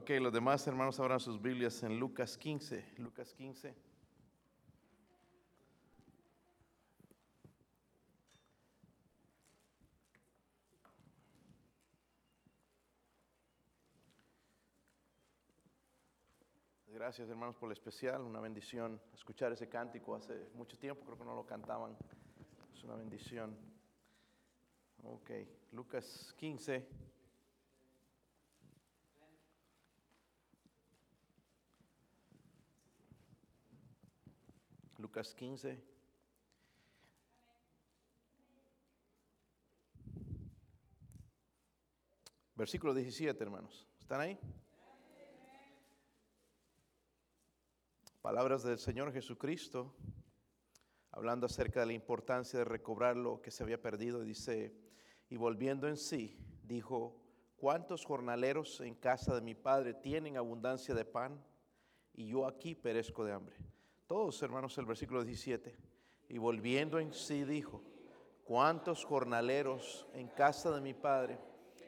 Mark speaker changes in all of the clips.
Speaker 1: Ok, los demás hermanos abran sus Biblias en Lucas 15. Lucas 15. Gracias hermanos por el especial, una bendición escuchar ese cántico hace mucho tiempo, creo que no lo cantaban, es una bendición. Ok, Lucas 15. Lucas 15. Versículo 17, hermanos. ¿Están ahí? Palabras del Señor Jesucristo, hablando acerca de la importancia de recobrar lo que se había perdido, dice, y volviendo en sí, dijo, ¿cuántos jornaleros en casa de mi Padre tienen abundancia de pan y yo aquí perezco de hambre? Todos, hermanos, el versículo 17. Y volviendo en sí dijo, ¿cuántos jornaleros en casa de mi Padre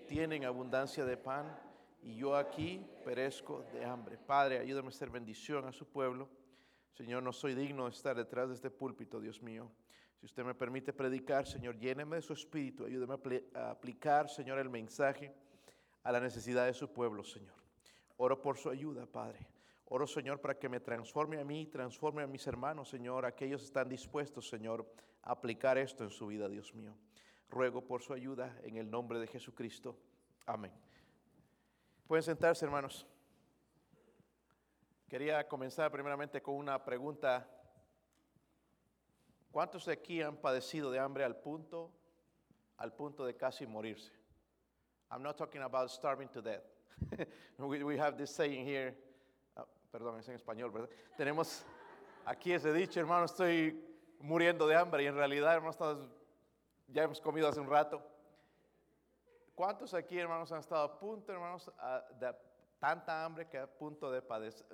Speaker 1: tienen abundancia de pan y yo aquí perezco de hambre? Padre, ayúdame a ser bendición a su pueblo. Señor, no soy digno de estar detrás de este púlpito, Dios mío. Si usted me permite predicar, Señor, lléneme de su espíritu. Ayúdeme a aplicar, Señor, el mensaje a la necesidad de su pueblo, Señor. Oro por su ayuda, Padre. Oro, Señor, para que me transforme a mí, transforme a mis hermanos, Señor. Aquellos están dispuestos, Señor, a aplicar esto en su vida, Dios mío. Ruego por su ayuda en el nombre de Jesucristo. Amén. Pueden sentarse, hermanos. Quería comenzar primeramente con una pregunta. ¿Cuántos de aquí han padecido de hambre al punto, al punto de casi morirse? I'm not talking about starving to death. we, we have this saying here perdón, es en español, ¿verdad? Tenemos aquí ese dicho, hermano, estoy muriendo de hambre y en realidad, hermano, ya hemos comido hace un rato. ¿Cuántos aquí, hermanos, han estado a punto, hermanos, de tanta hambre que a punto de,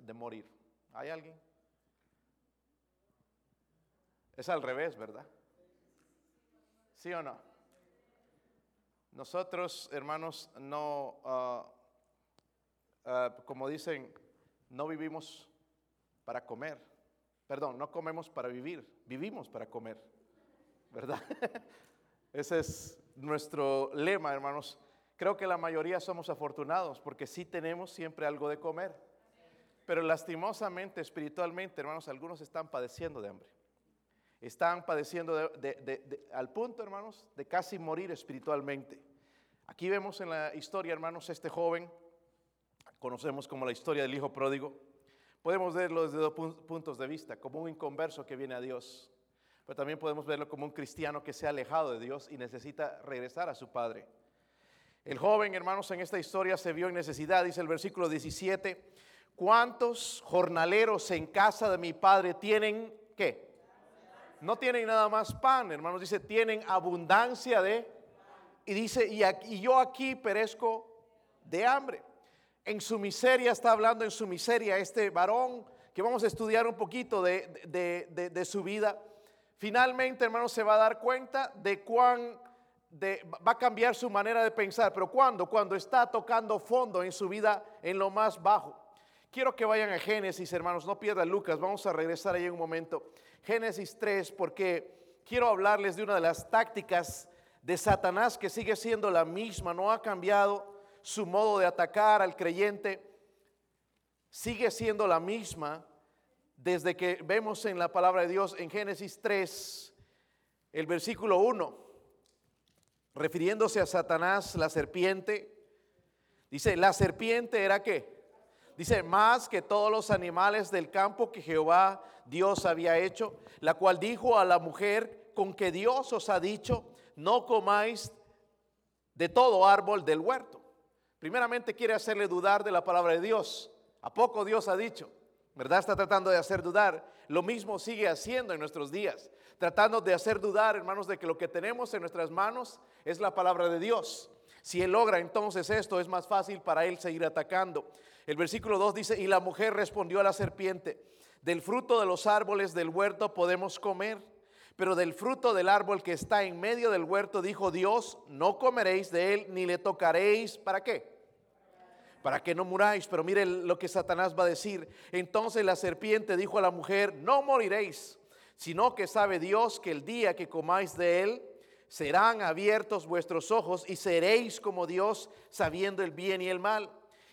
Speaker 1: de morir? ¿Hay alguien? Es al revés, ¿verdad? ¿Sí o no? Nosotros, hermanos, no, ah, ah, como dicen, no vivimos para comer. Perdón, no comemos para vivir, vivimos para comer. ¿Verdad? Ese es nuestro lema, hermanos. Creo que la mayoría somos afortunados porque sí tenemos siempre algo de comer. Pero lastimosamente, espiritualmente, hermanos, algunos están padeciendo de hambre. Están padeciendo al punto, hermanos, de casi morir espiritualmente. Aquí vemos en la historia, hermanos, este joven conocemos como la historia del hijo pródigo, podemos verlo desde dos puntos de vista, como un inconverso que viene a Dios, pero también podemos verlo como un cristiano que se ha alejado de Dios y necesita regresar a su Padre. El joven, hermanos, en esta historia se vio en necesidad, dice el versículo 17, ¿cuántos jornaleros en casa de mi Padre tienen qué? No tienen nada más pan, hermanos, dice, tienen abundancia de... Y dice, y, y yo aquí perezco de hambre en su miseria, está hablando en su miseria este varón, que vamos a estudiar un poquito de, su vida. Finalmente, hermanos, se va a dar cuenta de cuán va a cambiar su manera de pensar. Pero. Cuando está tocando fondo en su vida en lo más bajo. Quiero que vayan a Génesis, hermanos, no pierdan Lucas, vamos a regresar ahí en un momento. Génesis 3, porque quiero hablarles de una de las tácticas de Satanás que sigue siendo la misma, no ha cambiado su modo de atacar al creyente sigue siendo la misma desde que vemos en la palabra de Dios en Génesis 3, el versículo 1, refiriéndose a Satanás, la serpiente, dice, la serpiente era qué? Dice, más que todos los animales del campo que Jehová Dios había hecho, la cual dijo a la mujer, con que Dios os ha dicho, no comáis de todo árbol del huerto. Primeramente quiere hacerle dudar de la palabra de Dios. ¿A poco Dios ha dicho? ¿Verdad? Está tratando de hacer dudar. Lo mismo sigue haciendo en nuestros días. Tratando de hacer dudar, hermanos, de que lo que tenemos en nuestras manos es la palabra de Dios. Si él logra entonces esto, es más fácil para él seguir atacando. El versículo 2 dice, y la mujer respondió a la serpiente, del fruto de los árboles del huerto podemos comer, pero del fruto del árbol que está en medio del huerto, dijo Dios, no comeréis de él ni le tocaréis. ¿Para qué? para que no muráis. Pero mire lo que Satanás va a decir. Entonces la serpiente dijo a la mujer, no moriréis, sino que sabe Dios que el día que comáis de él, serán abiertos vuestros ojos y seréis como Dios, sabiendo el bien y el mal.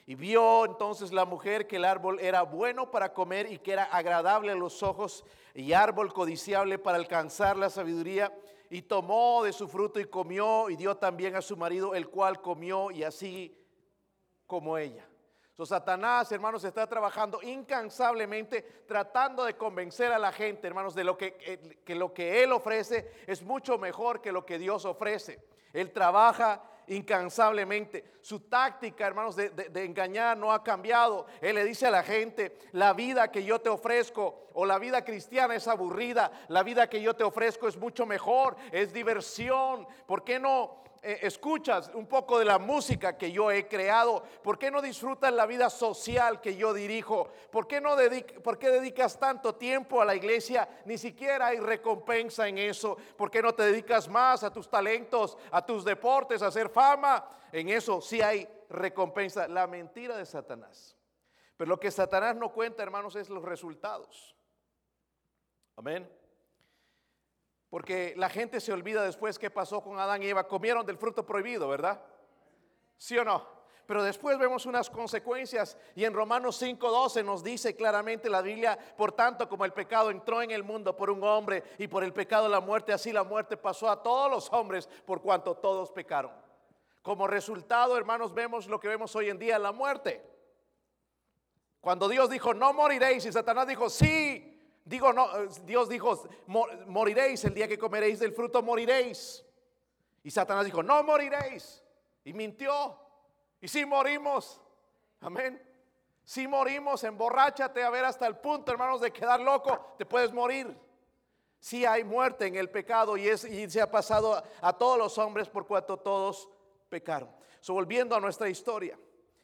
Speaker 1: Y vio entonces la mujer que el árbol era bueno para comer y que era agradable a los ojos y árbol codiciable para alcanzar la sabiduría. Y tomó de su fruto y comió y dio también a su marido, el cual comió y así como ella. So, Satanás, hermanos, está trabajando incansablemente tratando de convencer a la gente, hermanos, de lo que, eh, que lo que Él ofrece es mucho mejor que lo que Dios ofrece. Él trabaja incansablemente. Su táctica, hermanos, de, engañar no ha cambiado. Él le dice a la gente, la vida que yo te ofrezco o la vida cristiana es aburrida, la vida que yo te ofrezco es mucho mejor, es diversión. ¿Por qué no eh, escuchas un poco de la música que yo he creado? ¿Por qué no disfrutas la vida social que yo dirijo? ¿Por qué, no ¿Por qué dedicas tanto tiempo a la iglesia? Ni siquiera hay recompensa en eso. ¿Por qué no te dedicas más a tus talentos, a tus deportes, a hacer fama? En eso sí hay recompensa. La mentira de Satanás. Pero lo que Satanás no cuenta, hermanos, es los resultados. Amén. Porque la gente se olvida después qué pasó con Adán y Eva. Comieron del fruto prohibido, ¿verdad? ¿Sí o no? Pero después vemos unas consecuencias y en Romanos 5:12 nos dice claramente la Biblia, por tanto como el pecado entró en el mundo por un hombre y por el pecado la muerte, así la muerte pasó a todos los hombres por cuanto todos pecaron. Como resultado, hermanos, vemos lo que vemos hoy en día, la muerte. Cuando Dios dijo, no moriréis, y Satanás dijo, sí, Digo, no, Dios dijo, moriréis el día que comeréis del fruto, moriréis. Y Satanás dijo, no moriréis. Y mintió. Y si morimos, amén. Si morimos, emborráchate a ver hasta el punto, hermanos, de quedar loco, te puedes morir. Si hay muerte en el pecado y, es, se ha pasado a, todos los hombres por cuanto todos pecaron. So, volviendo a nuestra historia,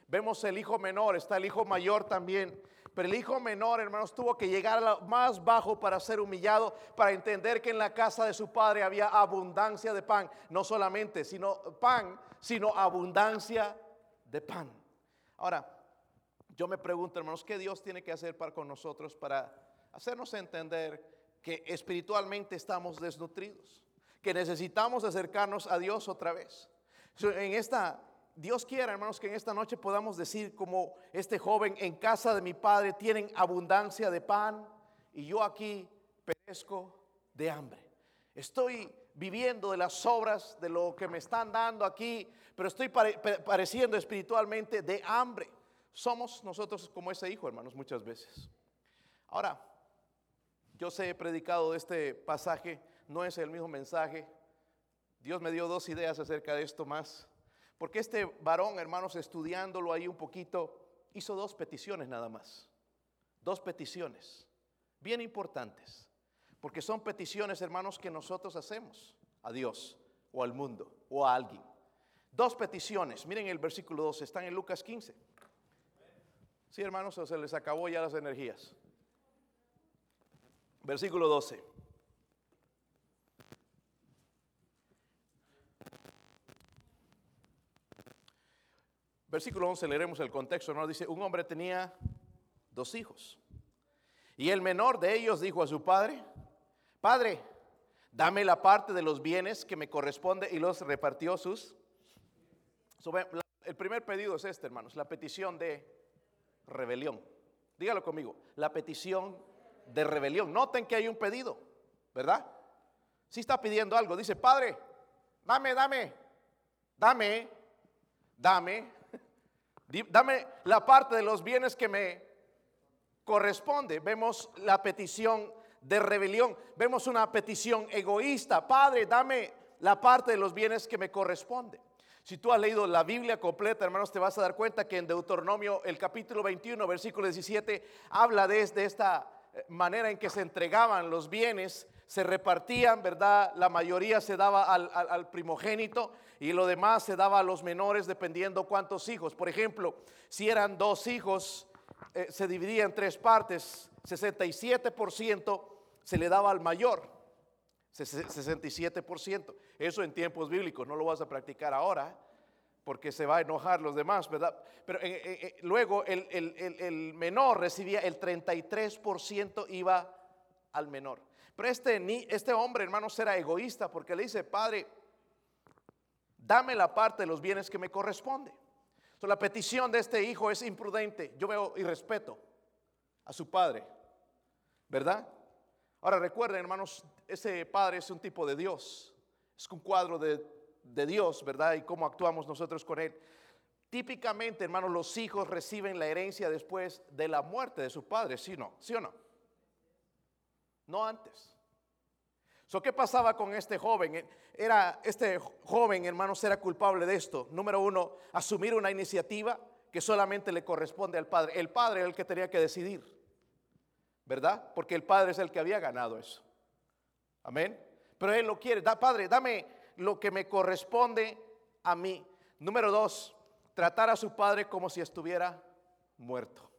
Speaker 1: vemos el hijo menor, está el hijo mayor también. Pero el hijo menor, hermanos, tuvo que llegar a lo más bajo para ser humillado, para entender que en la casa de su padre había abundancia de pan. No solamente sino pan, sino abundancia de pan. Ahora, yo me pregunto, hermanos, ¿qué Dios tiene que hacer para con nosotros para hacernos entender que espiritualmente estamos desnutridos? Que necesitamos acercarnos a Dios otra vez. En esta Dios quiera, hermanos, que en esta noche podamos decir como este joven, en casa de mi padre tienen abundancia de pan y yo aquí perezco de hambre. Estoy viviendo de las sobras de lo que me están dando aquí, pero estoy pareciendo espiritualmente de hambre. Somos nosotros como ese hijo, hermanos, muchas veces. Ahora, yo sé, he predicado de este pasaje, no es el mismo mensaje. Dios me dio dos ideas acerca de esto más. Porque este varón, hermanos, estudiándolo ahí un poquito, hizo dos peticiones nada más. Dos peticiones, bien importantes. Porque son peticiones, hermanos, que nosotros hacemos a Dios o al mundo o a alguien. Dos peticiones. Miren el versículo 12, están en Lucas 15. Sí, hermanos, se les acabó ya las energías. Versículo 12. Versículo 11 leeremos el contexto, ¿no? Dice, un hombre tenía dos hijos. Y el menor de ellos dijo a su padre, Padre, dame la parte de los bienes que me corresponde y los repartió sus. El primer pedido es este, hermanos, la petición de rebelión. Dígalo conmigo, la petición de rebelión. Noten que hay un pedido, ¿verdad? Si está pidiendo algo, dice, Padre, dame, dame, dame, dame Dame la parte de los bienes que me corresponde. Vemos la petición de rebelión. Vemos una petición egoísta. Padre, dame la parte de los bienes que me corresponde. Si tú has leído la Biblia completa, hermanos, te vas a dar cuenta que en Deuteronomio, el capítulo 21, versículo 17, habla de, esta eh, manera en que se entregaban los bienes, se repartían, ¿verdad? La mayoría se daba al primogénito y lo demás se daba a los menores dependiendo cuántos hijos. Por ejemplo, si eran dos hijos, eh, se dividía en tres partes. 67% se le daba al mayor. 67%. Eso en tiempos bíblicos, no lo vas a practicar ahora. porque se va a enojar los demás, ¿verdad? Pero eh, eh, luego el, el, el, menor recibía el 33% iba al menor. Pero este, este hombre, hermanos, era egoísta porque le dice, Padre, dame la parte de los bienes que me corresponde. Entonces, la petición de este hijo es imprudente. Yo veo y respeto a su padre, ¿verdad? Ahora recuerden, hermanos, ese padre es un tipo de Dios. Es un cuadro de, de Dios, ¿verdad? Y cómo actuamos nosotros con él. Típicamente, hermanos, los hijos reciben la herencia después de la muerte de su padre, ¿sí no? ¿Sí o no? No antes. ¿Qué pasaba con este joven? Era, este joven, hermanos, era culpable de esto. Número uno, asumir una iniciativa que solamente le corresponde al padre. El padre era el que tenía que decidir, ¿verdad? Porque el padre es el que había ganado eso. Amén. Pero él lo quiere. Da, padre, dame lo que me corresponde a mí. Número dos, tratar a su padre como si estuviera muerto.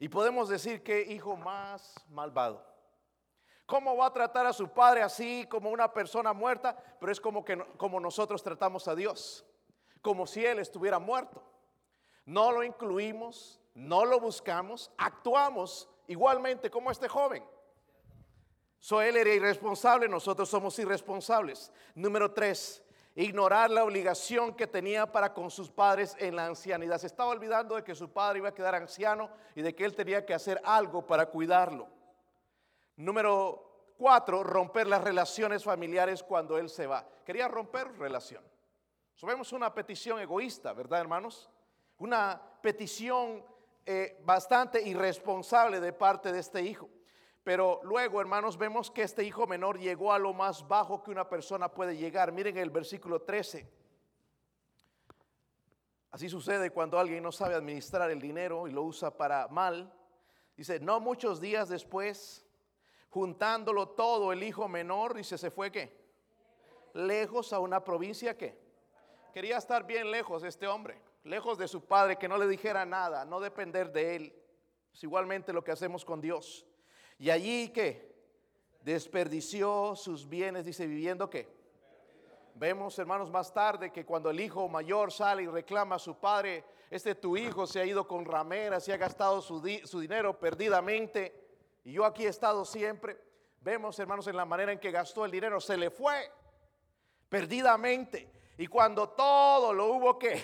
Speaker 1: Y podemos decir que hijo más malvado. ¿Cómo va a tratar a su padre así como una persona muerta? Pero es como que como nosotros tratamos a Dios, como si él estuviera muerto. No lo incluimos, no lo buscamos, actuamos igualmente como este joven. So él era irresponsable, nosotros somos irresponsables. Número tres, ignorar la obligación que tenía para con sus padres en la ancianidad. Se estaba olvidando de que su padre iba a quedar anciano y de que él tenía que hacer algo para cuidarlo. Número cuatro, romper las relaciones familiares cuando él se va. Quería romper relación. Vemos una petición egoísta, ¿verdad, hermanos? Una petición eh, bastante irresponsable de parte de este hijo. Pero luego, hermanos, vemos que este hijo menor llegó a lo más bajo que una persona puede llegar. Miren el versículo 13. Así sucede cuando alguien no sabe administrar el dinero y lo usa para mal. Dice, no muchos días después, juntándolo todo, el hijo menor, dice, se fue qué? Lejos a una provincia que quería estar bien lejos este hombre, lejos de su padre, que no le dijera nada, no depender de él. Es igualmente lo que hacemos con Dios. Y allí que desperdició sus bienes, dice, viviendo qué. Vemos, hermanos, más tarde que cuando el hijo mayor sale y reclama a su padre, este tu hijo se ha ido con rameras y ha gastado su, su dinero perdidamente y yo aquí he estado siempre. Vemos, hermanos, en la manera en que gastó el dinero, se le fue perdidamente. Y cuando todo lo hubo que,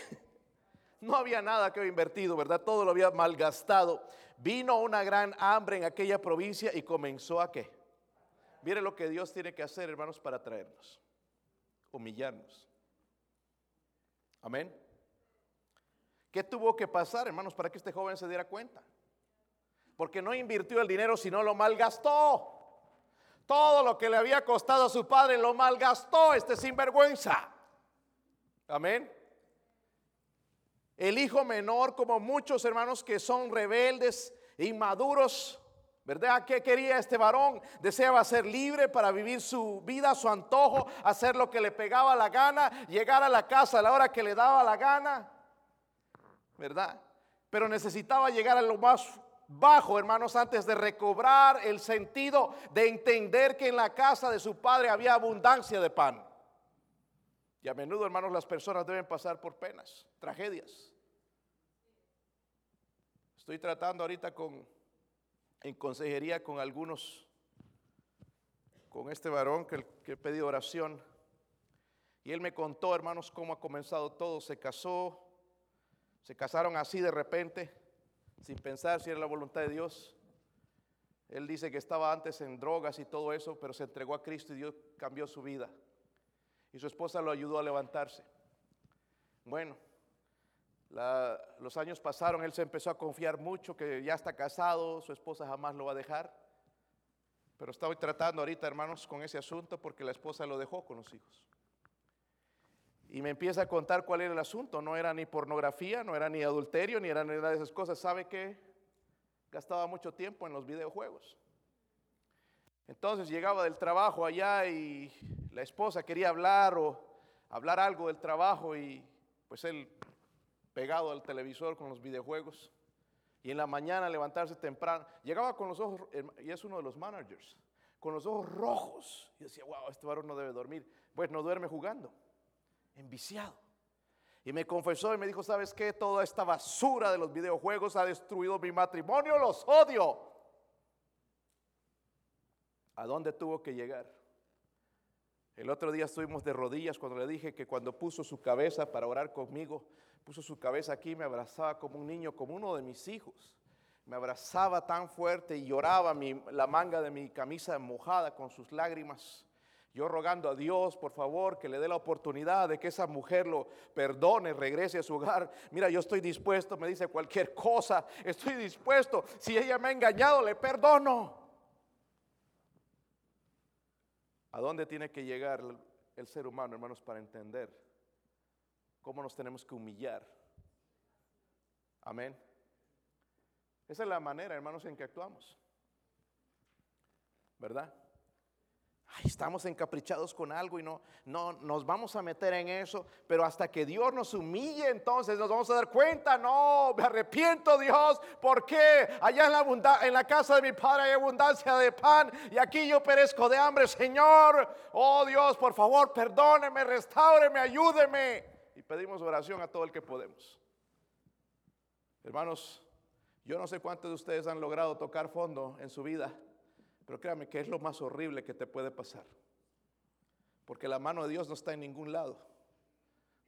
Speaker 1: no había nada que haber invertido, ¿verdad? Todo lo había malgastado. Vino una gran hambre en aquella provincia y comenzó a qué. Mire lo que Dios tiene que hacer, hermanos, para traernos. Humillarnos. Amén. ¿Qué tuvo que pasar, hermanos, para que este joven se diera cuenta? Porque no invirtió el dinero, sino lo malgastó. Todo lo que le había costado a su padre lo malgastó este sinvergüenza. Amén. El hijo menor, como muchos hermanos que son rebeldes inmaduros, ¿verdad? ¿Qué quería este varón? Deseaba ser libre para vivir su vida, su antojo, hacer lo que le pegaba la gana, llegar a la casa a la hora que le daba la gana, ¿verdad? Pero necesitaba llegar a lo más bajo, hermanos, antes de recobrar el sentido de entender que en la casa de su padre había abundancia de pan. Y a menudo, hermanos, las personas deben pasar por penas, tragedias. Estoy tratando ahorita con en consejería con algunos con este varón que, que pedido oración. Y él me contó, hermanos, cómo ha comenzado todo. Se casó, se casaron así de repente sin pensar si era la voluntad de Dios. Él dice que estaba antes en drogas y todo eso, pero se entregó a Cristo y Dios cambió su vida. Y su esposa lo ayudó a levantarse. Bueno, los años pasaron, él se empezó a confiar mucho que ya está casado, su esposa jamás lo va a dejar. Pero estoy tratando ahorita, hermanos, con ese asunto porque la esposa lo dejó con los hijos. Y me empieza a contar cuál era el asunto. No era ni pornografía, no era ni adulterio, ni era nada de esas cosas. ¿Sabe qué? Gastaba mucho tiempo en los videojuegos. Entonces llegaba del trabajo allá y la esposa quería hablar o hablar algo del trabajo y pues él pegado al televisor con los videojuegos. Y en la mañana levantarse temprano. Llegaba con los ojos, y es uno de los managers, con los ojos rojos. Y decía, wow, este varón no debe dormir. Pues no duerme jugando enviciado. Y me confesó y me dijo, ¿sabes qué? Toda esta basura de los videojuegos ha destruido mi matrimonio, los odio. ¿A dónde tuvo que llegar? El otro día estuvimos de rodillas cuando le dije que cuando puso su cabeza para orar conmigo, puso su cabeza aquí, me abrazaba como un niño, como uno de mis hijos. Me abrazaba tan fuerte y lloraba la manga de mi camisa mojada con sus lágrimas. Yo rogando a Dios, por favor, que le dé la oportunidad de que esa mujer lo perdone, regrese a su hogar. Mira, yo estoy dispuesto, me dice cualquier cosa, estoy dispuesto. Si ella me ha engañado, le perdono. ¿A dónde tiene que llegar el ser humano, hermanos, para entender cómo nos tenemos que humillar? Amén. Esa es la manera, hermanos, en que actuamos. ¿Verdad? Estamos encaprichados con algo y no, no nos vamos a meter en eso, pero hasta que Dios nos humille, entonces nos vamos a dar cuenta, no, me arrepiento Dios, porque allá en la, en la casa de mi padre hay abundancia de pan y aquí yo perezco de hambre, Señor, oh Dios, por favor, perdóneme, restaureme, ayúdeme. Y pedimos oración a todo el que podemos. Hermanos, yo no sé cuántos de ustedes han logrado tocar fondo en su vida, pero créame que es lo más horrible que te puede pasar. Porque la mano de Dios no está en ningún lado.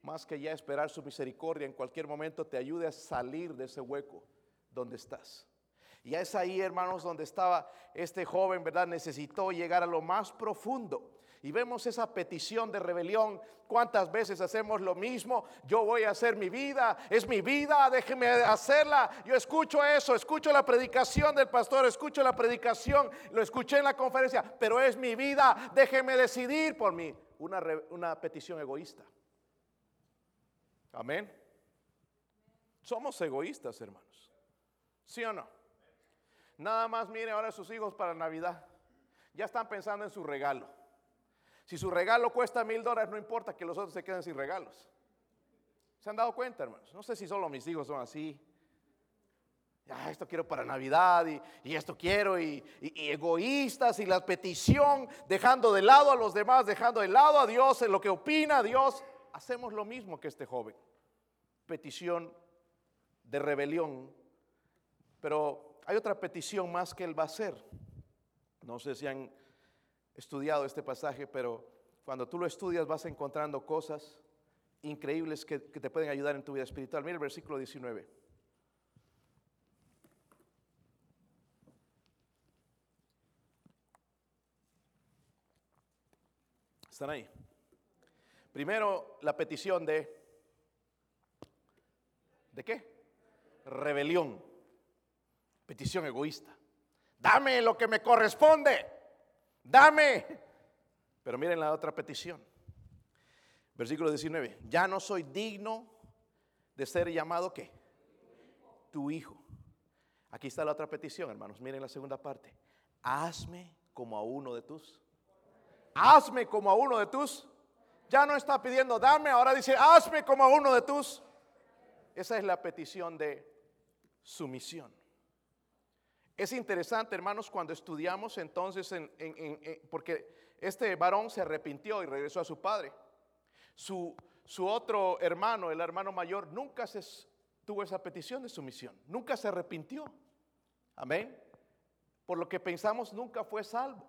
Speaker 1: Más que ya esperar su misericordia en cualquier momento te ayude a salir de ese hueco donde estás. Y es ahí, hermanos, donde estaba este joven, ¿verdad? Necesitó llegar a lo más profundo y vemos esa petición de rebelión. ¿Cuántas veces hacemos lo mismo? Yo voy a hacer mi vida, es mi vida, déjeme hacerla. Yo escucho eso, escucho la predicación del pastor, escucho la predicación, lo escuché en la conferencia, pero es mi vida, déjeme decidir por mí. Una, una petición egoísta. Amén. Somos egoístas, hermanos. ¿Sí o no? Nada más mire ahora a sus hijos para Navidad. Ya están pensando en su regalo. Si su regalo cuesta mil dólares, no importa que los otros se queden sin regalos. ¿Se han dado cuenta, hermanos? No sé si solo mis hijos son así. Ya, esto quiero para Navidad y, esto quiero y, y, egoístas y la petición, dejando de lado a los demás, dejando de lado a Dios en lo que opina Dios. Hacemos lo mismo que este joven. Petición de rebelión. Pero hay otra petición más que él va a hacer. No sé si han estudiado este pasaje, pero cuando tú lo estudias vas encontrando cosas increíbles que, te pueden ayudar en tu vida espiritual. Mira el versículo 19. ¿Están ahí? Primero, la petición de... ¿De qué? Rebelión. Petición egoísta. Dame lo que me corresponde dame. Pero miren la otra petición. Versículo 19. Ya no soy digno de ser llamado qué? Tu hijo. Aquí está la otra petición, hermanos. Miren la segunda parte. Hazme como a uno de tus. Hazme como a uno de tus. Ya no está pidiendo dame, ahora dice hazme como a uno de tus. Esa es la petición de sumisión. Es interesante, hermanos, cuando estudiamos entonces, en, porque este varón se arrepintió y regresó a su padre. Su, otro hermano, el hermano mayor, nunca se, tuvo esa petición de sumisión, nunca se arrepintió. Amén. Por lo que pensamos, nunca fue salvo.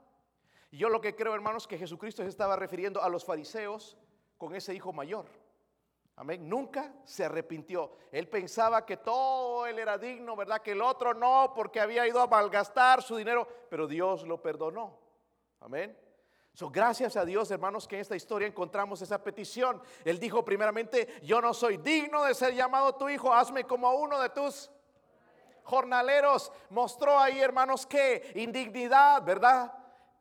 Speaker 1: Yo lo que creo, hermanos, que Jesucristo se estaba refiriendo a los fariseos con ese hijo mayor. Amén. Nunca se arrepintió. Él pensaba que todo él era digno, ¿verdad? Que el otro no, porque había ido a malgastar su dinero, pero Dios lo perdonó. Amén. So, gracias a Dios, hermanos, que en esta historia encontramos esa petición. Él dijo primeramente, yo no soy digno de ser llamado tu hijo, hazme como uno de tus jornaleros. Mostró ahí, hermanos, que indignidad, ¿verdad?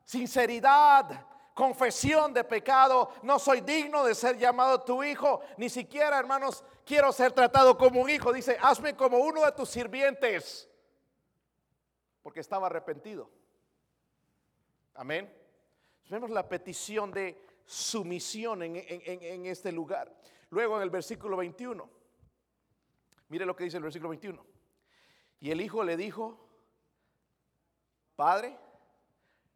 Speaker 1: Sinceridad, confesión de pecado, no soy digno de ser llamado tu hijo, ni siquiera, hermanos, quiero ser tratado como un hijo. Dice, hazme como uno de tus sirvientes, porque estaba arrepentido. Amén. Vemos la petición de sumisión en, en, este lugar. Luego en el versículo 21, mire lo que dice el versículo 21. Y el hijo le dijo, Padre,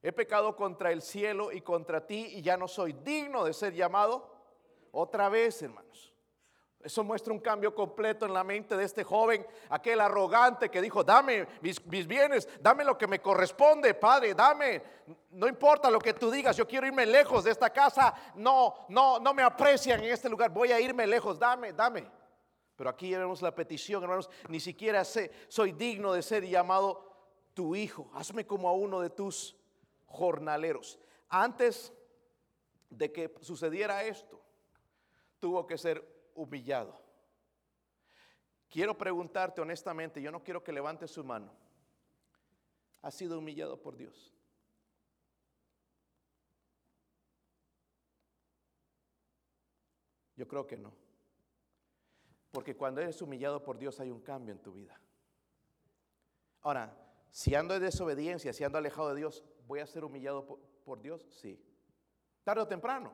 Speaker 1: He pecado contra el cielo y contra ti y ya no soy digno de ser llamado otra vez, hermanos. Eso muestra un cambio completo en la mente de este joven, aquel arrogante que dijo, dame mis, bienes, dame lo que me corresponde, Padre, dame, no importa lo que tú digas, yo quiero irme lejos de esta casa, no, no, no me aprecian en este lugar, voy a irme lejos, dame, dame. Pero aquí vemos la petición, hermanos, ni siquiera sé, soy digno de ser llamado tu hijo, hazme como a uno de tus jornaleros. Antes de que sucediera esto, tuvo que ser humillado. Quiero preguntarte honestamente, yo no quiero que levantes su mano. ¿Ha sido humillado por Dios? Yo creo que no. Porque cuando eres humillado por Dios hay un cambio en tu vida. Ahora, si ando en desobediencia, si ando alejado de Dios, ¿voy a ser humillado por, Dios? Sí. Tarde o temprano.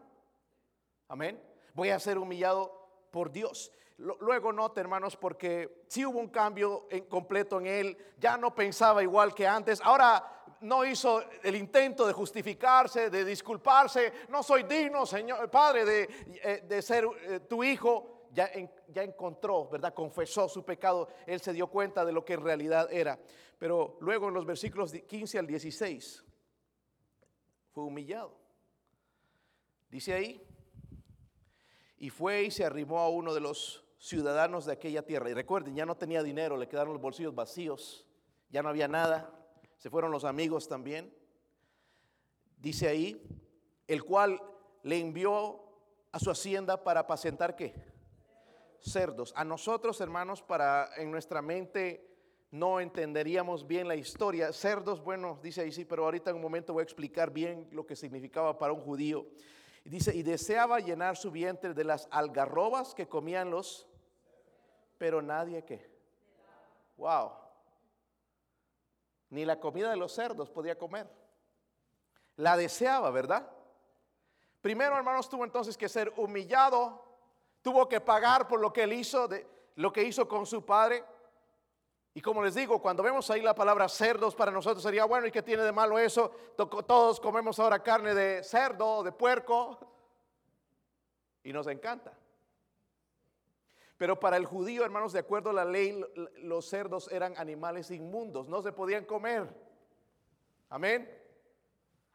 Speaker 1: Amén. Voy a ser humillado por Dios. Luego nota, hermanos, porque si hubo un cambio completo en él, ya no pensaba igual que antes. Ahora no hizo el intento de justificarse, de disculparse. No soy digno, Señor, Padre, de, eh, de ser eh, tu hijo. Ya, ya encontró, ¿verdad? Confesó su pecado. Él se dio cuenta de lo que en realidad era. Pero luego en los versículos 15 al 16 fue humillado. Dice ahí, y fue y se arrimó a uno de los ciudadanos de aquella tierra. Y recuerden, ya no tenía dinero, le quedaron los bolsillos vacíos, ya no había nada, se fueron los amigos también. Dice ahí, el cual le envió a su hacienda para apacentar qué? Cerdos. A nosotros, hermanos, para en nuestra mente no entenderíamos bien la historia. Cerdos, bueno, dice ahí sí, pero ahorita en un momento voy a explicar bien lo que significaba para un judío. Dice, y deseaba llenar su vientre de las algarrobas que comían los, pero nadie que. Wow. Ni la comida de los cerdos podía comer. La deseaba, ¿verdad? Primero, hermanos, tuvo entonces que ser humillado, tuvo que pagar por lo que él hizo, de, lo que hizo con su padre. Y como les digo, cuando vemos ahí la palabra cerdos, para nosotros sería bueno, ¿y qué tiene de malo eso? Todos comemos ahora carne de cerdo, de puerco, y nos encanta. Pero para el judío, hermanos, de acuerdo a la ley, los cerdos eran animales inmundos, no se podían comer. Amén.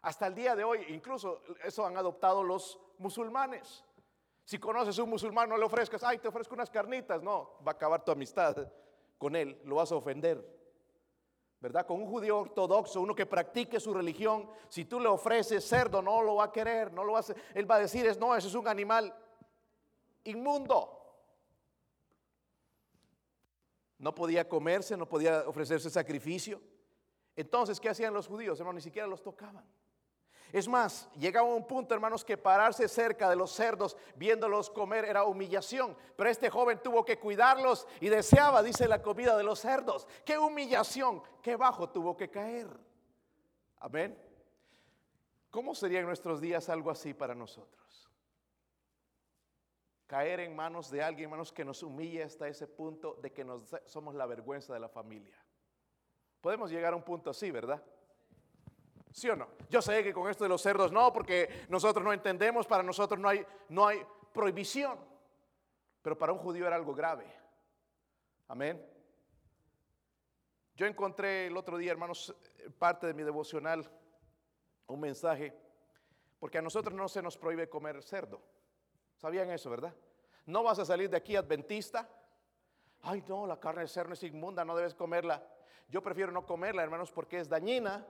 Speaker 1: Hasta el día de hoy, incluso eso han adoptado los musulmanes. Si conoces a un musulmán, no le ofrezcas, ay, te ofrezco unas carnitas. No, va a acabar tu amistad con él, lo vas a ofender. ¿Verdad? Con un judío ortodoxo, uno que practique su religión, si tú le ofreces cerdo, no lo va a querer, no lo va a. Él va a decir, es, no, eso es un animal inmundo. No podía comerse, no podía ofrecerse sacrificio. Entonces, ¿qué hacían los judíos? Hermano, ni siquiera los tocaban. Es más, llegaba un punto, hermanos, que pararse cerca de los cerdos viéndolos comer era humillación. Pero este joven tuvo que cuidarlos y deseaba, dice la comida de los cerdos. ¡Qué humillación! ¡Qué bajo tuvo que caer! Amén. ¿Cómo sería en nuestros días algo así para nosotros? Caer en manos de alguien, hermanos, que nos humille hasta ese punto de que nos, somos la vergüenza de la familia. Podemos llegar a un punto así, ¿verdad? ¿Sí o no? Yo sé que con esto de los cerdos no, porque nosotros no entendemos, para nosotros no hay, no hay prohibición. Pero para un judío era algo grave. Amén. Yo encontré el otro día, hermanos, parte de mi devocional, un mensaje, porque a nosotros no se nos prohíbe comer cerdo. ¿Sabían eso, verdad? No vas a salir de aquí adventista. Ay, no, la carne de cerdo es inmunda, no debes comerla. Yo prefiero no comerla, hermanos, porque es dañina.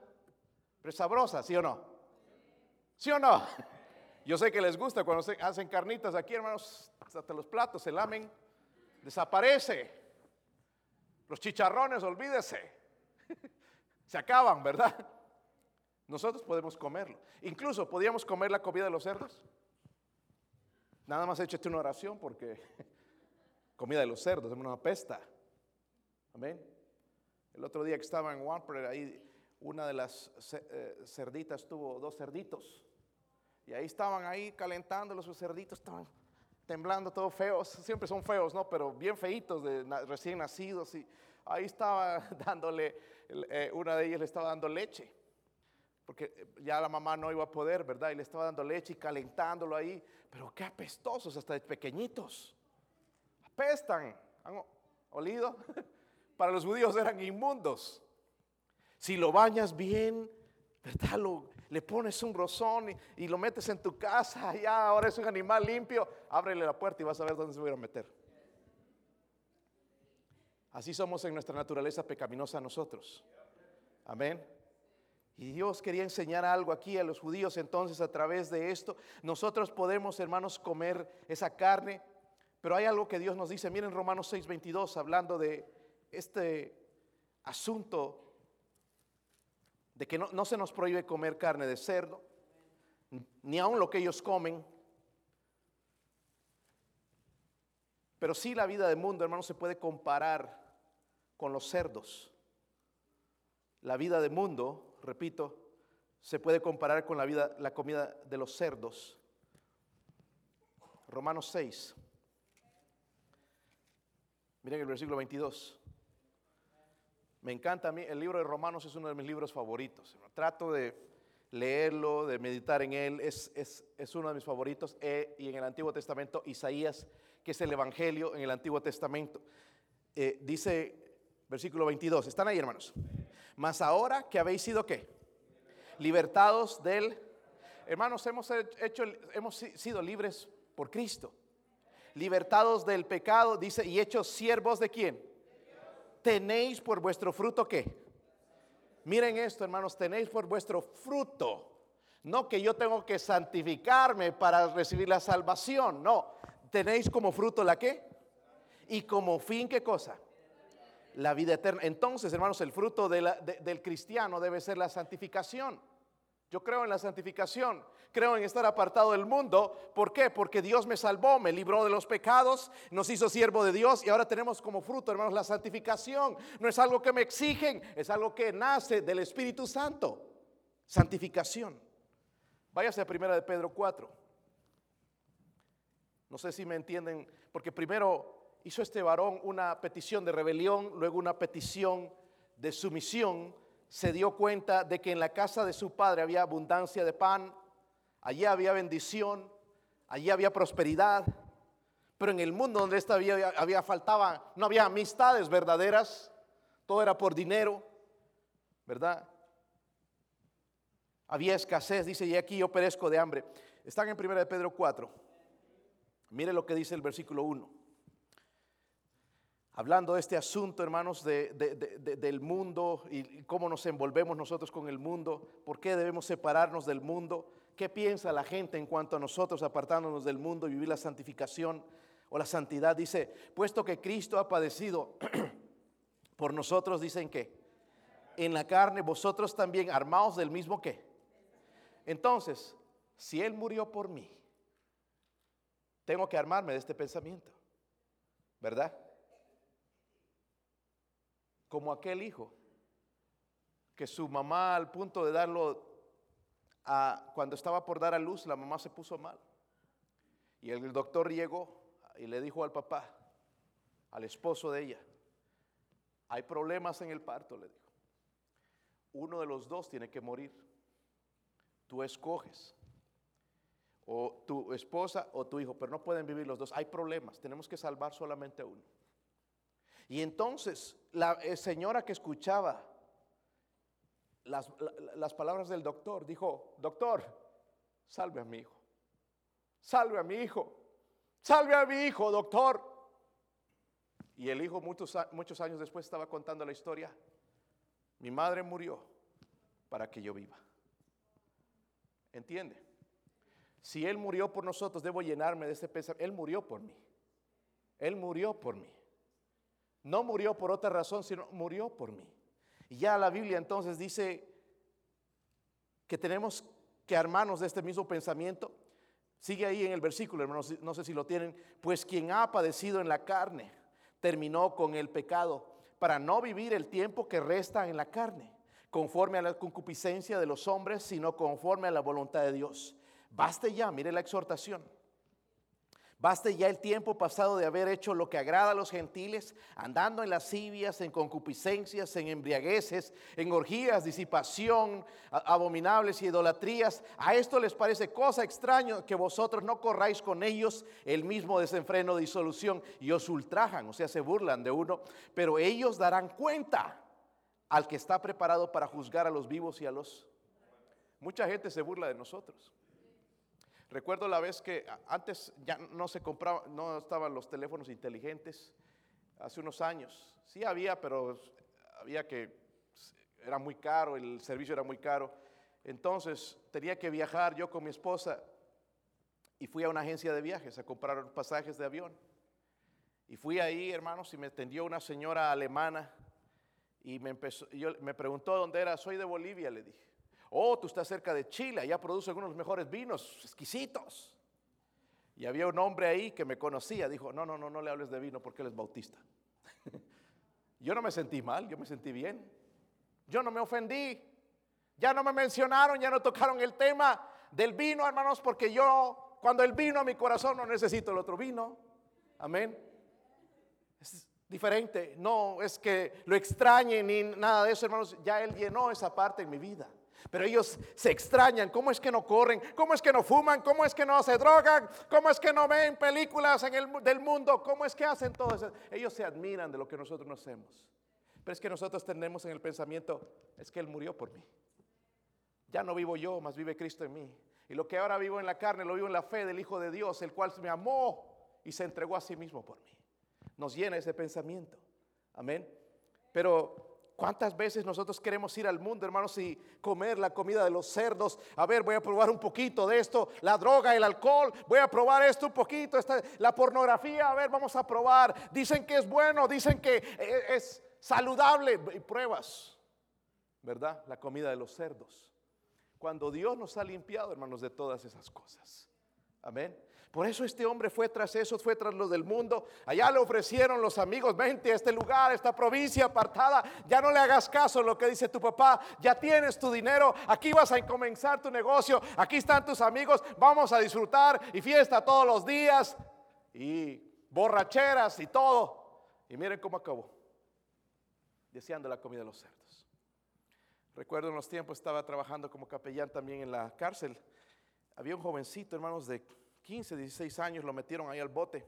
Speaker 1: Pero sabrosa, ¿sí o no? ¿Sí o no? Yo sé que les gusta cuando se hacen carnitas aquí, hermanos, hasta los platos se lamen, desaparece. Los chicharrones, olvídese. Se acaban, ¿verdad? Nosotros podemos comerlo. Incluso podíamos comer la comida de los cerdos. Nada más échate una oración porque comida de los cerdos es una pesta. Amén. El otro día que estaba en Wamper, ahí una de las eh, cerditas tuvo dos cerditos. Y ahí estaban ahí calentando los cerditos, estaban temblando, todos feos. Siempre son feos, ¿no? Pero bien feitos, de, recién nacidos. Y ahí estaba dándole, eh, una de ellas le estaba dando leche. Porque ya la mamá no iba a poder, ¿verdad? Y le estaba dando leche y calentándolo ahí. Pero qué apestosos, hasta pequeñitos. Pestan, ¿han olido? Para los judíos eran inmundos. Si lo bañas bien, ¿verdad? le pones un rozón y, lo metes en tu casa, ya ahora es un animal limpio, ábrele la puerta y vas a ver dónde se va a meter. Así somos en nuestra naturaleza pecaminosa nosotros. Amén. Y Dios quería enseñar algo aquí a los judíos entonces a través de esto. Nosotros podemos, hermanos, comer esa carne, pero hay algo que Dios nos dice. Miren Romanos 6:22, hablando de este asunto de que no, se nos prohíbe comer carne de cerdo, ni aun lo que ellos comen. Pero sí la vida del mundo, hermanos, se puede comparar con los cerdos. La vida del mundo repito, se puede comparar con la vida, la comida de los cerdos. Romanos 6. Miren el versículo 22. Me encanta a mí, el libro de Romanos es uno de mis libros favoritos. Trato de leerlo, de meditar en él, es, es, uno de mis favoritos. Eh, y en el Antiguo Testamento, Isaías, que es el Evangelio en el Antiguo Testamento, eh, dice, versículo 22, ¿están ahí hermanos? Mas ahora que habéis sido qué? Libertados del... Hermanos, hemos, hecho, hemos sido libres por Cristo. Libertados del pecado, dice, y hechos siervos de quién? Tenéis por vuestro fruto qué? Miren esto, hermanos, tenéis por vuestro fruto. No que yo tengo que santificarme para recibir la salvación, no. Tenéis como fruto la qué? Y como fin qué cosa? la vida eterna. Entonces, hermanos, el fruto del cristiano debe ser la santificación. Yo creo en la santificación, creo en estar apartado del mundo. ¿Por qué? Porque Dios me salvó, me libró de los pecados, nos hizo siervo de Dios y ahora tenemos como fruto, hermanos, la santificación. No es algo que me exigen, es algo que nace del Espíritu Santo. Santificación. Váyase a primera de Pedro 4. No sé si me entienden, porque primero hizo este varón una petición de rebelión, luego una petición de sumisión, se dio cuenta de que en la casa de su padre había abundancia de pan, allí había bendición, allí había prosperidad, pero en el mundo donde esta había, faltaba, no había amistades verdaderas, todo era por dinero, ¿verdad? Había escasez, dice, y aquí yo perezco de hambre. Están en 1 de Pedro 4. Mire lo que dice el versículo 1 hablando de este asunto, hermanos, del mundo y cómo nos envolvemos nosotros con el mundo, por qué debemos separarnos del mundo, qué piensa la gente en cuanto a nosotros apartándonos del mundo y vivir la santificación o la santidad. Dice, puesto que Cristo ha padecido por nosotros, dicen que en la carne vosotros también armados del mismo que. Entonces, si Él murió por mí, tengo que armarme de este pensamiento, ¿verdad? como aquel hijo, que su mamá al punto de darlo a, cuando estaba por dar a luz, la mamá se puso mal. Y el doctor llegó y le dijo al papá, al esposo de ella, hay problemas en el parto, le dijo. Uno de los dos tiene que morir. Tú escoges. O tu esposa o tu hijo, pero no pueden vivir los dos. Hay problemas, tenemos que salvar solamente uno. Y entonces la eh, señora que escuchaba las, palabras del doctor dijo, doctor, salve a mi hijo, salve a mi hijo, salve a mi hijo, doctor. Y el hijo muchos, muchos años después estaba contando la historia. Mi madre murió para que yo viva. ¿Entiende? Si Él murió por nosotros, debo llenarme de ese pensamiento. Él murió por mí. Él murió por mí. No murió por otra razón, sino murió por mí. Y ya la Biblia entonces dice que tenemos que armarnos de este mismo pensamiento. Sigue ahí en el versículo, hermanos, no sé si lo tienen. Pues quien ha padecido en la carne terminó con el pecado para no vivir el tiempo que resta en la carne, conforme a la concupiscencia de los hombres, sino conforme a la voluntad de Dios. Baste ya, mire la exhortación. Baste ya el tiempo pasado de haber hecho lo que agrada a los gentiles, andando en lascivias, en concupiscencias, en embriagueces, en orgías, disipación, abominables y idolatrías. A esto les parece cosa extraña que vosotros no corráis con ellos el mismo desenfreno de disolución y os ultrajan, o sea, se burlan de uno, pero ellos darán cuenta al que está preparado para juzgar a los vivos y a los... Mucha gente se burla de nosotros. Recuerdo la vez que antes ya no se compraba, no estaban los teléfonos inteligentes, hace unos años. Sí había, pero había que, era muy caro, el servicio era muy caro. Entonces tenía que viajar yo con mi esposa y fui a una agencia de viajes a comprar pasajes de avión. Y fui ahí, hermanos, y me atendió una señora alemana y me, me preguntó dónde era. Soy de Bolivia, le dije. Oh, tú estás cerca de Chile, allá producen unos mejores vinos, exquisitos. Y había un hombre ahí que me conocía, dijo, no, no, no, no le hables de vino porque él es bautista. yo no me sentí mal, yo me sentí bien. Yo no me ofendí. Ya no me mencionaron, ya no tocaron el tema del vino, hermanos, porque yo, cuando el vino a mi corazón, no necesito el otro vino. Amén. Es diferente. No es que lo extrañe ni nada de eso, hermanos. Ya Él llenó esa parte en mi vida. Pero ellos se extrañan, ¿cómo es que no corren? ¿Cómo es que no fuman? ¿Cómo es que no se drogan? ¿Cómo es que no ven películas en el, del mundo? ¿Cómo es que hacen todo eso? Ellos se admiran de lo que nosotros no hacemos. Pero es que nosotros tenemos en el pensamiento, es que Él murió por mí. Ya no vivo yo, más vive Cristo en mí. Y lo que ahora vivo en la carne, lo vivo en la fe del Hijo de Dios, el cual me amó y se entregó a sí mismo por mí. Nos llena ese pensamiento. Amén. Pero ¿Cuántas veces nosotros queremos ir al mundo, hermanos, y comer la comida de los cerdos? A ver, voy a probar un poquito de esto, la droga, el alcohol, voy a probar esto un poquito, esta, la pornografía, a ver, vamos a probar. Dicen que es bueno, dicen que eh, es saludable, y pruebas, ¿verdad? La comida de los cerdos. Cuando Dios nos ha limpiado, hermanos, de todas esas cosas. Amén. Por eso este hombre fue tras eso, fue tras lo del mundo. Allá le ofrecieron los amigos, vente a este lugar, esta provincia apartada. Ya no le hagas caso a lo que dice tu papá. Ya tienes tu dinero. Aquí vas a comenzar tu negocio. Aquí están tus amigos. Vamos a disfrutar y fiesta todos los días. Y borracheras y todo. Y miren cómo acabó. Deseando la comida de los cerdos. Recuerdo en los tiempos estaba trabajando como capellán también en la cárcel. Había un jovencito, hermanos, de 15, 16 años, lo metieron ahí al bote.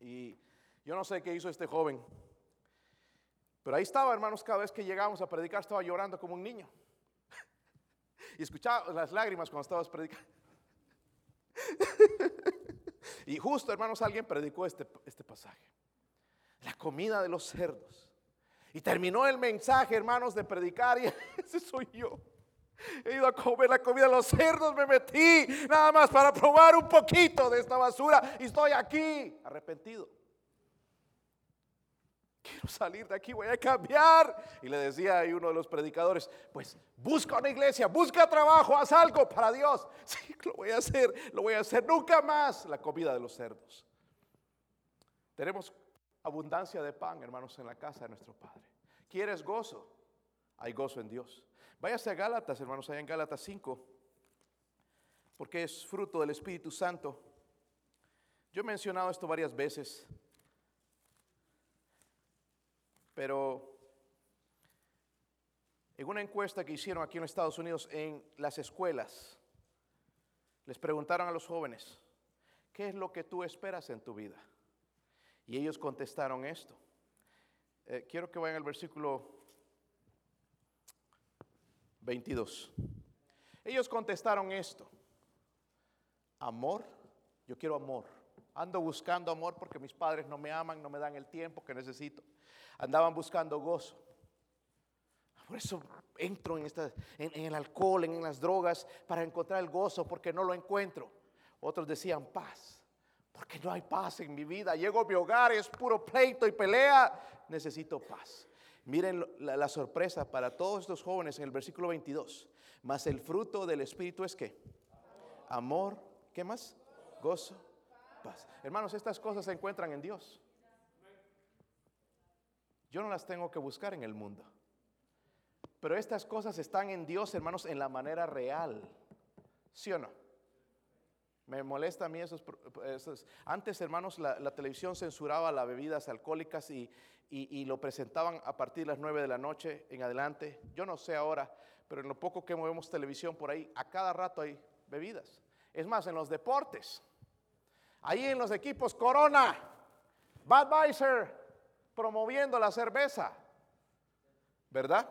Speaker 1: Y yo no sé qué hizo este joven. Pero ahí estaba, hermanos, cada vez que llegábamos a predicar estaba llorando como un niño. y escuchaba las lágrimas cuando estabas predicando. y justo, hermanos, alguien predicó este, este pasaje. La comida de los cerdos. Y terminó el mensaje, hermanos, de predicar y ese soy yo. He ido a comer la comida de los cerdos, me metí nada más para probar un poquito de esta basura y estoy aquí arrepentido. Quiero salir de aquí, voy a cambiar. Y le decía a uno de los predicadores, pues busca una iglesia, busca trabajo, haz algo para Dios. Sí, lo voy a hacer, lo voy a hacer. Nunca más la comida de los cerdos. Tenemos abundancia de pan, hermanos, en la casa de nuestro Padre. ¿Quieres gozo? Hay gozo en Dios. Váyase a Gálatas, hermanos, allá en Gálatas 5, porque es fruto del Espíritu Santo. Yo he mencionado esto varias veces, pero en una encuesta que hicieron aquí en Estados Unidos en las escuelas, les preguntaron a los jóvenes, ¿qué es lo que tú esperas en tu vida? Y ellos contestaron esto. Eh, quiero que vayan al versículo 22. Ellos contestaron esto. Amor, yo quiero amor. Ando buscando amor porque mis padres no me aman, no me dan el tiempo que necesito. Andaban buscando gozo. Por eso entro en, en, el alcohol, en las drogas, para encontrar el gozo, porque no lo encuentro. Otros decían paz, porque no hay paz en mi vida. Llego a mi hogar, es puro pleito y pelea. Necesito paz. Miren la, sorpresa para todos estos jóvenes en el versículo 22. Mas el fruto del Espíritu es que amor, ¿qué más? Gozo, paz. Hermanos, estas cosas se encuentran en Dios. Yo no las tengo que buscar en el mundo. Pero estas cosas están en Dios, hermanos, en la manera real. ¿Sí o no? Me molesta a mí esos, Antes, hermanos, la, televisión censuraba las bebidas alcohólicas y, y- y lo presentaban a partir de las 9 de la noche en adelante. Yo no sé ahora, pero en lo poco que movemos televisión por ahí, a cada rato hay bebidas. Es más, en los deportes, ahí en los equipos Corona, Budweiser, promoviendo la cerveza, ¿verdad?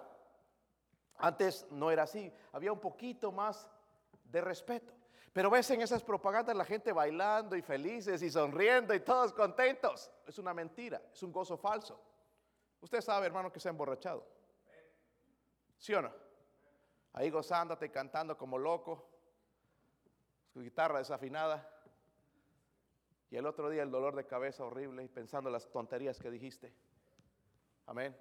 Speaker 1: Antes no era así, había un poquito más de respeto. Pero ves en esas propagandas la gente bailando y felices y sonriendo y todos contentos. Es una mentira, es un gozo falso. Usted sabe, hermano, que se ha emborrachado. ¿Sí o no? Ahí gozándote, cantando como loco, su guitarra desafinada. Y el otro día el dolor de cabeza horrible y pensando las tonterías que dijiste. Amén.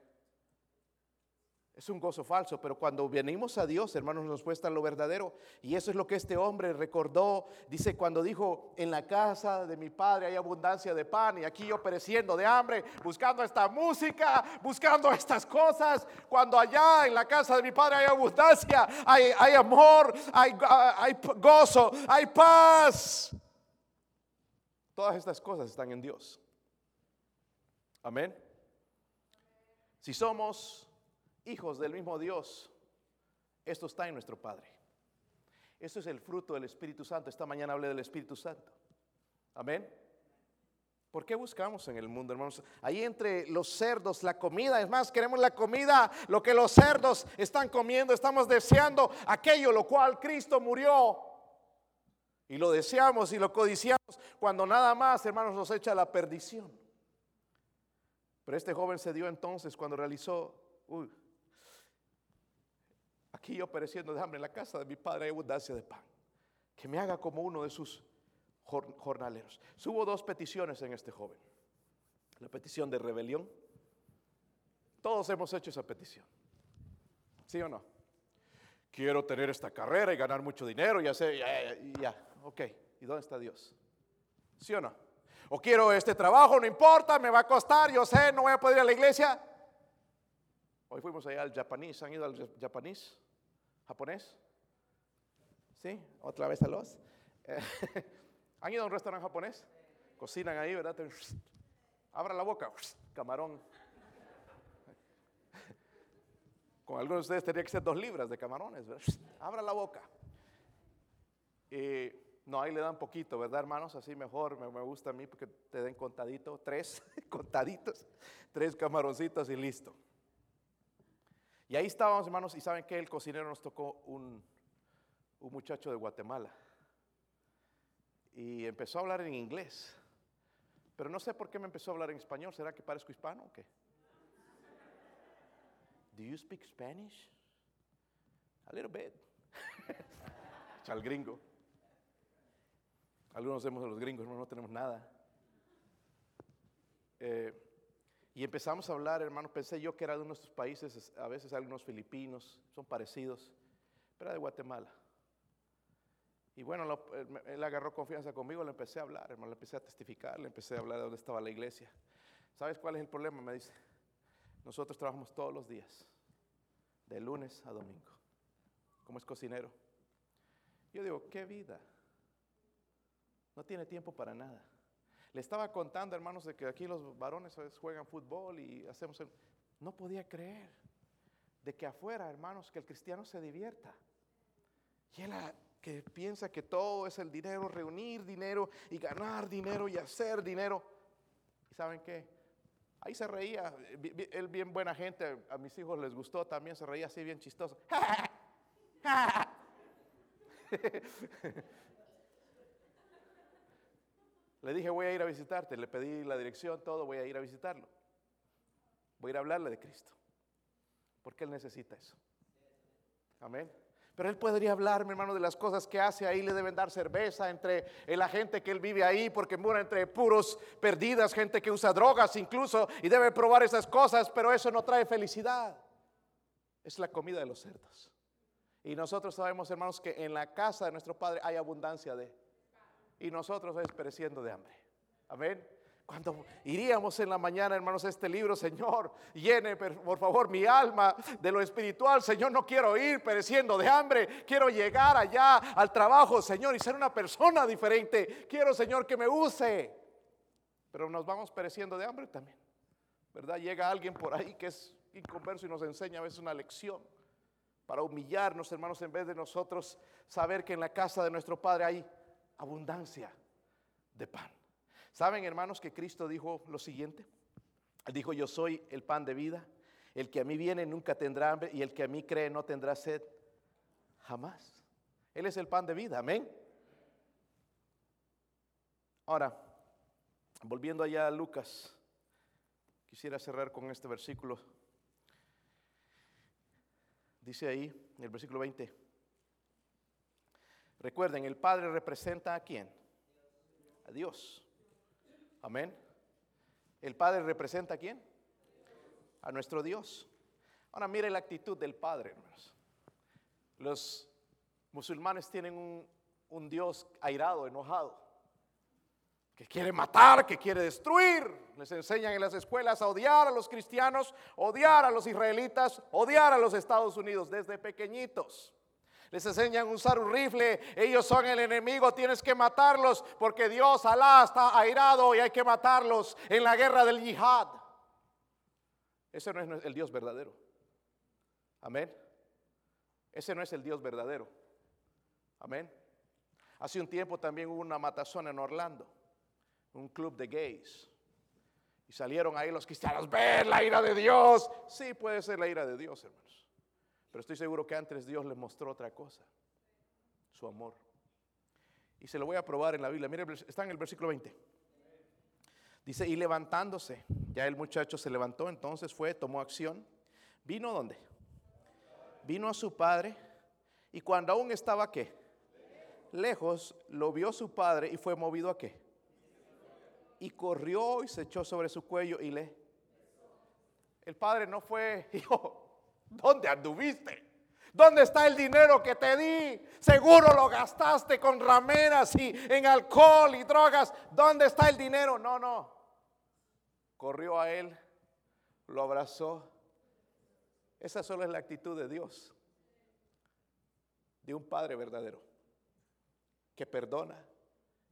Speaker 1: Es un gozo falso, pero cuando venimos a Dios, hermanos, nos muestra lo verdadero. Y eso es lo que este hombre recordó. Dice, cuando dijo, en la casa de mi padre hay abundancia de pan y aquí yo pereciendo de hambre, buscando esta música, buscando estas cosas. Cuando allá en la casa de mi padre hay abundancia, hay, amor, hay gozo, hay paz. Todas estas cosas están en Dios. Amén. Si somos hijos del mismo Dios, esto está en nuestro Padre. Esto es el fruto del Espíritu Santo. Esta mañana hablé del Espíritu Santo. Amén. ¿Por qué buscamos en el mundo, hermanos? Ahí entre los cerdos, la comida. Es más, queremos la comida, lo que los cerdos están comiendo. Estamos deseando aquello, lo cual Cristo murió. Y lo deseamos y lo codiciamos cuando nada más, hermanos, nos echa la perdición. Pero este joven se dio entonces cuando realizó, uy, aquí pereciendo de hambre en la casa de mi padre hay abundancia de pan. Que me haga como uno de sus jor- jornaleros. Hubo dos peticiones en este joven. La petición de rebelión. Todos hemos hecho esa petición. ¿Sí o no? Quiero tener esta carrera y ganar mucho dinero, ya sé, ya, ya, ok. ¿Y dónde está Dios? ¿Sí o no? O quiero este trabajo, no importa, me va a costar, yo sé, no voy a poder ir a la iglesia. Hoy fuimos allá al japonés, ¿han ido al japonés? ¿Japonés? ¿Sí? ¿Otra vez a los? ¿Han ido a un restaurante japonés? Cocinan ahí, ¿verdad? Abra la boca, camarón. Con algunos de ustedes tendría que ser dos libras de camarones, ¿verdad? Abra la boca. Eh, no, ahí le dan poquito, ¿verdad, hermanos? Así mejor, me, me gusta a mí porque te den contadito, tres contaditos, tres camaroncitos y listo. Y ahí estábamos, hermanos, y saben que el cocinero nos tocó un, un muchacho de Guatemala. Y empezó a hablar en inglés. Pero no sé por qué me empezó a hablar en español. ¿Será que parezco hispano o qué? Do you speak Spanish? A little bit. Al gringo. Algunos hacemos de los gringos, no, no tenemos nada. Eh, y empezamos a hablar, hermanos, pensé yo que era de nuestros países, a veces algunos filipinos, son parecidos, pero era de Guatemala. Y bueno, lo- él agarró confianza conmigo, le empecé a hablar, hermano, le empecé a testificar, le empecé a hablar de dónde estaba la iglesia. ¿Sabes cuál es el problema? Me dice, nosotros trabajamos todos los días, de lunes a domingo, como es cocinero. Yo digo, ¿qué vida? No tiene tiempo para nada. Le estaba contando, hermanos, de que aquí los varones juegan fútbol y hacemos... el- No podía creer de que afuera, hermanos, que el cristiano se divierta. Y él ah, que piensa que todo es el dinero, reunir dinero y ganar dinero y hacer dinero. ¿Y saben qué? Ahí se reía, él bien buena gente, a mis hijos les gustó, también se reía así bien chistoso. Le dije, voy a ir a visitarte, le pedí la dirección, todo, voy a ir a visitarlo. Voy a ir a hablarle de Cristo. Porque Él necesita eso. Amén. Pero Él podría hablarme, hermano, de las cosas que hace ahí. Le deben dar cerveza entre la gente que Él vive ahí, porque mura entre puros perdidas, gente que usa drogas incluso, y debe probar esas cosas, pero eso no trae felicidad. Es la comida de los cerdos. Y nosotros sabemos, hermanos, que en la casa de nuestro Padre hay abundancia de y nosotros pereciendo de hambre. Amén. Cuando iríamos en la mañana, hermanos, este libro, Señor, llene por favor mi alma de lo espiritual. Señor, no quiero ir pereciendo de hambre. Quiero llegar allá al trabajo, Señor, y ser una persona diferente. Quiero, Señor, que me use. Pero nos vamos pereciendo de hambre también. ¿Verdad? Llega alguien por ahí que es inconverso y nos enseña a veces una lección para humillarnos, hermanos, en vez de nosotros saber que en la casa de nuestro Padre hay abundancia de pan. ¿Saben, hermanos, que Cristo dijo lo siguiente? Dijo, yo soy el pan de vida. El que a mí viene nunca tendrá hambre y el que a mí cree no tendrá sed jamás. Él es el pan de vida, amén. Ahora, volviendo allá a Lucas, quisiera cerrar con este versículo. Dice ahí, en el versículo 20. Recuerden, el Padre representa a quién? A Dios. Amén. El Padre representa a quién? A nuestro Dios. Ahora mire la actitud del Padre, hermanos. Los musulmanes tienen un, un Dios airado, enojado, que quiere matar, que quiere destruir. Les enseñan en las escuelas a odiar a los cristianos, odiar a los israelitas, odiar a los Estados Unidos desde pequeñitos. Les enseñan a usar un rifle, ellos son el enemigo, tienes que matarlos porque Dios, Alá, está airado y hay que matarlos en la guerra del yihad. Ese no es el Dios verdadero. Amén. Ese no es el Dios verdadero. Amén. Hace un tiempo también hubo una matazón en Orlando, un club de gays. Y salieron ahí los cristianos, ver la ira de Dios. Sí, puede ser la ira de Dios, hermanos. Pero estoy seguro que antes Dios les mostró otra cosa, su amor. Y se lo voy a probar en la Biblia. Mire, está en el versículo 20. Dice, y levantándose, ya el muchacho se levantó, entonces fue, tomó acción. ¿Vino dónde? Vino a su padre y cuando aún estaba qué? Lejos, lo vio su padre y fue movido a qué? Y corrió y se echó sobre su cuello y le... El padre no fue, hijo, ¿Dónde anduviste? ¿Dónde está el dinero que te di? Seguro lo gastaste con rameras y en alcohol y drogas. ¿Dónde está el dinero? No, no. Corrió a él, lo abrazó. Esa solo es la actitud de Dios, de un Padre verdadero, que perdona,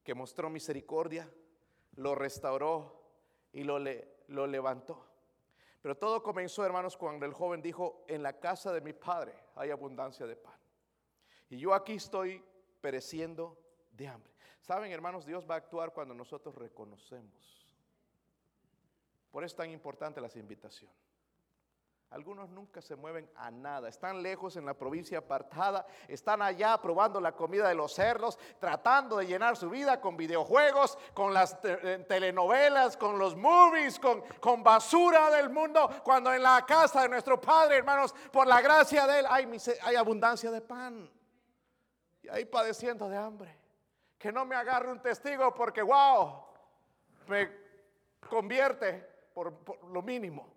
Speaker 1: que mostró misericordia, lo restauró y lo, le, lo levantó. Pero todo comenzó, hermanos, cuando el joven dijo, en la casa de mi padre hay abundancia de pan. Y yo aquí estoy pereciendo de hambre. Saben, hermanos, Dios va a actuar cuando nosotros reconocemos. Por eso es tan importante las invitaciones. Algunos nunca se mueven a nada, están lejos en la provincia apartada, están allá probando la comida de los cerdos, tratando de llenar su vida con videojuegos, con las eh, telenovelas, con los movies, con, con basura del mundo, cuando en la casa de nuestro Padre, hermanos, por la gracia de Él, hay, abundancia de pan. Y ahí padeciendo de hambre. Que no me agarre un testigo porque, wow, me convierte por lo mínimo.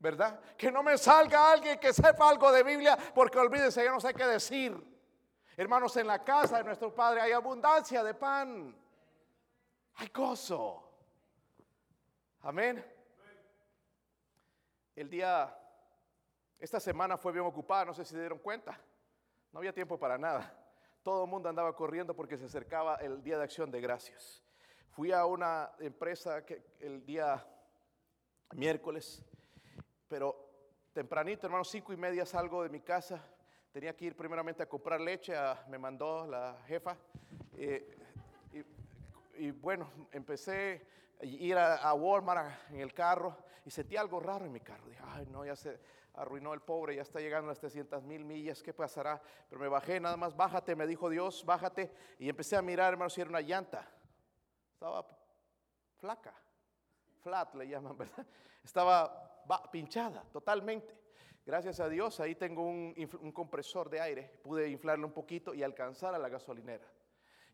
Speaker 1: ¿Verdad? Que no me salga alguien que sepa algo de Biblia, porque olvídense, yo no sé qué decir. Hermanos, en la casa de nuestro Padre hay abundancia de pan, hay gozo. Amén. El día, esta semana fue bien ocupada, no sé si se dieron cuenta, no había tiempo para nada. Todo el mundo andaba corriendo porque se acercaba el día de acción de gracias. Fui a una empresa que el día miércoles pero tempranito, hermano, cinco y media salgo de mi casa. Tenía que ir primeramente a comprar leche, me mandó la jefa. Eh, y, bueno, empecé a ir a, Walmart en el carro y sentí algo raro en mi carro. Dije, ay, no, ya se arruinó el pobre, ya está llegando a las 300 mil millas, ¿qué pasará? Pero me bajé, nada más, bájate, me dijo Dios, bájate. Y empecé a mirar, hermano, si era una llanta. Estaba flaca, flat le llaman, ¿verdad? Estaba pinchada totalmente. Gracias a Dios, ahí tengo un, compresor de aire, pude inflarlo un poquito y alcanzar a la gasolinera.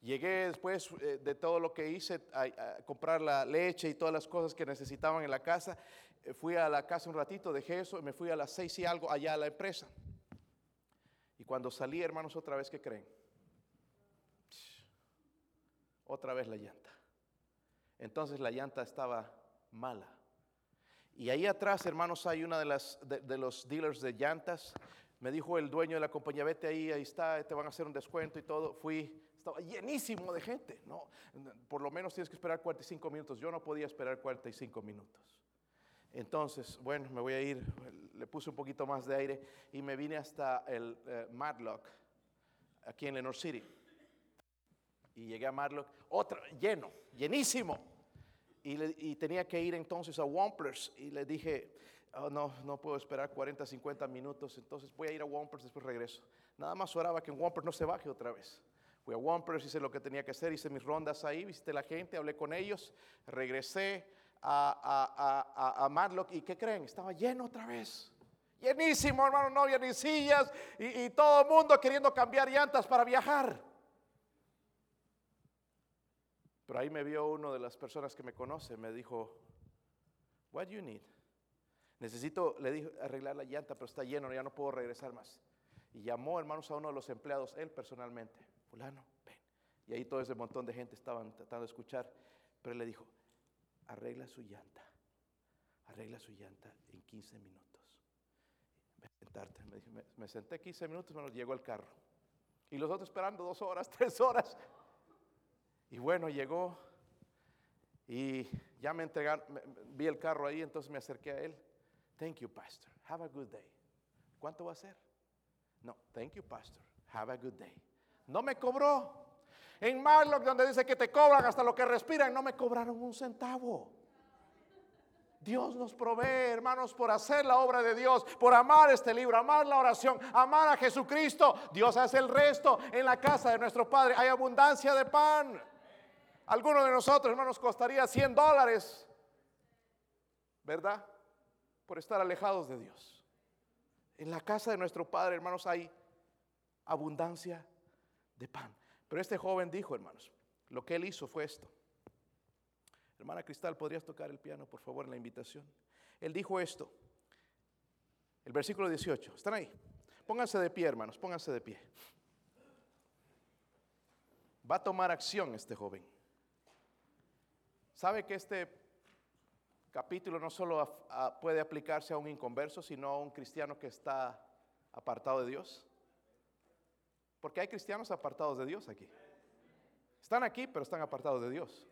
Speaker 1: Llegué después eh, de todo lo que hice a, comprar la leche y todas las cosas que necesitaban en la casa. Eh, fui a la casa un ratito, dejé eso y me fui a las seis y algo allá a la empresa. Y cuando salí, hermanos, otra vez, ¿qué creen? Otra vez la llanta. Entonces la llanta estaba mala. Y ahí atrás, hermanos, hay una de, las, de, los dealers de llantas. Me dijo el dueño de la compañía, vete ahí, ahí está, te van a hacer un descuento y todo. Fui, estaba llenísimo de gente. No, por lo menos tienes que esperar 45 minutos. Yo no podía esperar 45 minutos. Entonces, bueno, me voy a ir, le puse un poquito más de aire y me vine hasta el eh, Madlock, aquí en Lenore City. Y llegué a Madlock, otra, lleno, llenísimo. Y, tenía que ir entonces a Wamplers y le dije, oh, no, no puedo esperar 40, 50 minutos, entonces voy a ir a Wamplers, después regreso. Nada más oraba que en Wamplers no se baje otra vez. Fui a Wamplers, hice lo que tenía que hacer, hice mis rondas ahí, visité la gente, hablé con ellos, regresé a, a, Madlock y ¿qué creen? Estaba lleno otra vez. Llenísimo, hermano, no había ni sillas y, y todo el mundo queriendo cambiar llantas para viajar. Pero ahí me vio uno de las personas que me conoce, me dijo, what do you need? Necesito, le dije, arreglar la llanta, pero está lleno, ya no puedo regresar más. Y llamó, hermanos, a uno de los empleados, él personalmente, fulano, ven. Y ahí todo ese montón de gente estaban tratando de escuchar, pero él le dijo, arregla su llanta, arregla su llanta en 15 minutos. Ven sentarte. Me, me, senté 15 minutos, me llegó el carro. Y los otros esperando dos horas, tres horas. Y bueno, llegó y ya me entregaron, vi el carro ahí, entonces me acerqué a él. Thank you, pastor. Have a good day. ¿Cuánto va a ser? No, thank you, pastor. Have a good day. No me cobró. En Marlock, donde dice que te cobran hasta lo que respiran, no me cobraron un centavo. Dios nos provee, hermanos, por hacer la obra de Dios, por amar este libro, amar la oración, amar a Jesucristo. Dios hace el resto. En la casa de nuestro Padre hay abundancia de pan. Algunos de nosotros, hermanos, costaría 100 dólares, ¿verdad? Por estar alejados de Dios. En la casa de nuestro Padre, hermanos, hay abundancia de pan. Pero este joven dijo, hermanos, lo que él hizo fue esto. Hermana Cristal, ¿podrías tocar el piano, por favor, en la invitación? Él dijo esto. El versículo 18. ¿Están ahí? Pónganse de pie, hermanos, pónganse de pie. Va a tomar acción este joven. ¿Sabe que este capítulo no solo puede aplicarse a un inconverso, sino a un cristiano que está apartado de Dios? Porque hay cristianos apartados de Dios aquí. Están aquí, pero están apartados de Dios.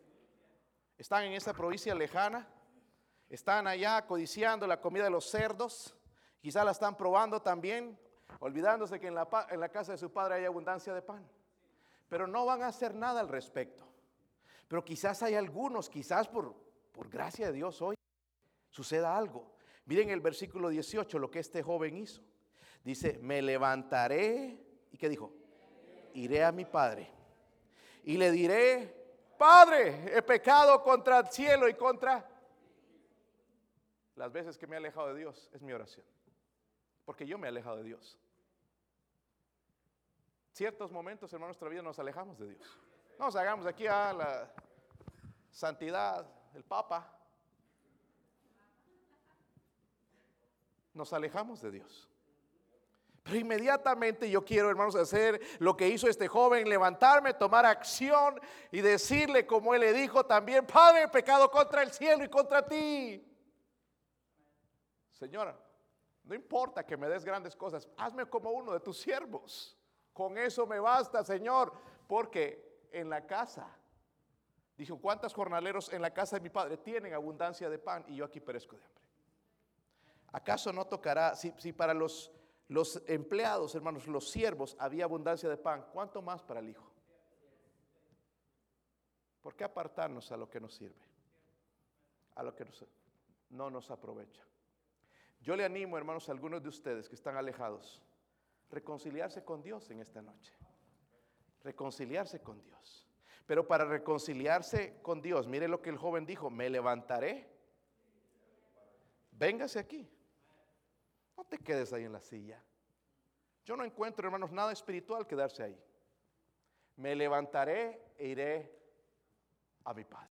Speaker 1: Están en esa provincia lejana. Están allá codiciando la comida de los cerdos. Quizá la están probando también, olvidándose que en la, en la casa de su padre hay abundancia de pan. Pero no van a hacer nada al respecto. Pero quizás hay algunos, quizás por, por gracia de Dios hoy, suceda algo. Miren el versículo 18, lo que este joven hizo. Dice, me levantaré. ¿Y qué dijo? Iré a mi padre. Y le diré, Padre, he pecado contra el cielo y contra... Las veces que me he alejado de Dios es mi oración. Porque yo me he alejado de Dios. Ciertos momentos en nuestra vida nos alejamos de Dios. No nos hagamos aquí a la santidad, el Papa. Nos alejamos de Dios. Pero inmediatamente yo quiero, hermanos, hacer lo que hizo este joven, levantarme, tomar acción y decirle, como él le dijo también, Padre, pecado contra el cielo y contra ti. Señora, no importa que me des grandes cosas, hazme como uno de tus siervos. Con eso me basta, Señor, porque en la casa. Dijo, ¿cuántos jornaleros en la casa de mi padre tienen abundancia de pan y yo aquí perezco de hambre? ¿Acaso no tocará, si, para los, los empleados, hermanos, los siervos, había abundancia de pan, ¿cuánto más para el Hijo? ¿Por qué apartarnos a lo que nos sirve? A lo que no nos aprovecha. Yo le animo, hermanos, a algunos de ustedes que están alejados, reconciliarse con Dios en esta noche reconciliarse con Dios. Pero para reconciliarse con Dios, mire lo que el joven dijo, me levantaré. Véngase aquí. No te quedes ahí en la silla. Yo no encuentro, hermanos, nada espiritual quedarse ahí. Me levantaré e iré a mi Padre.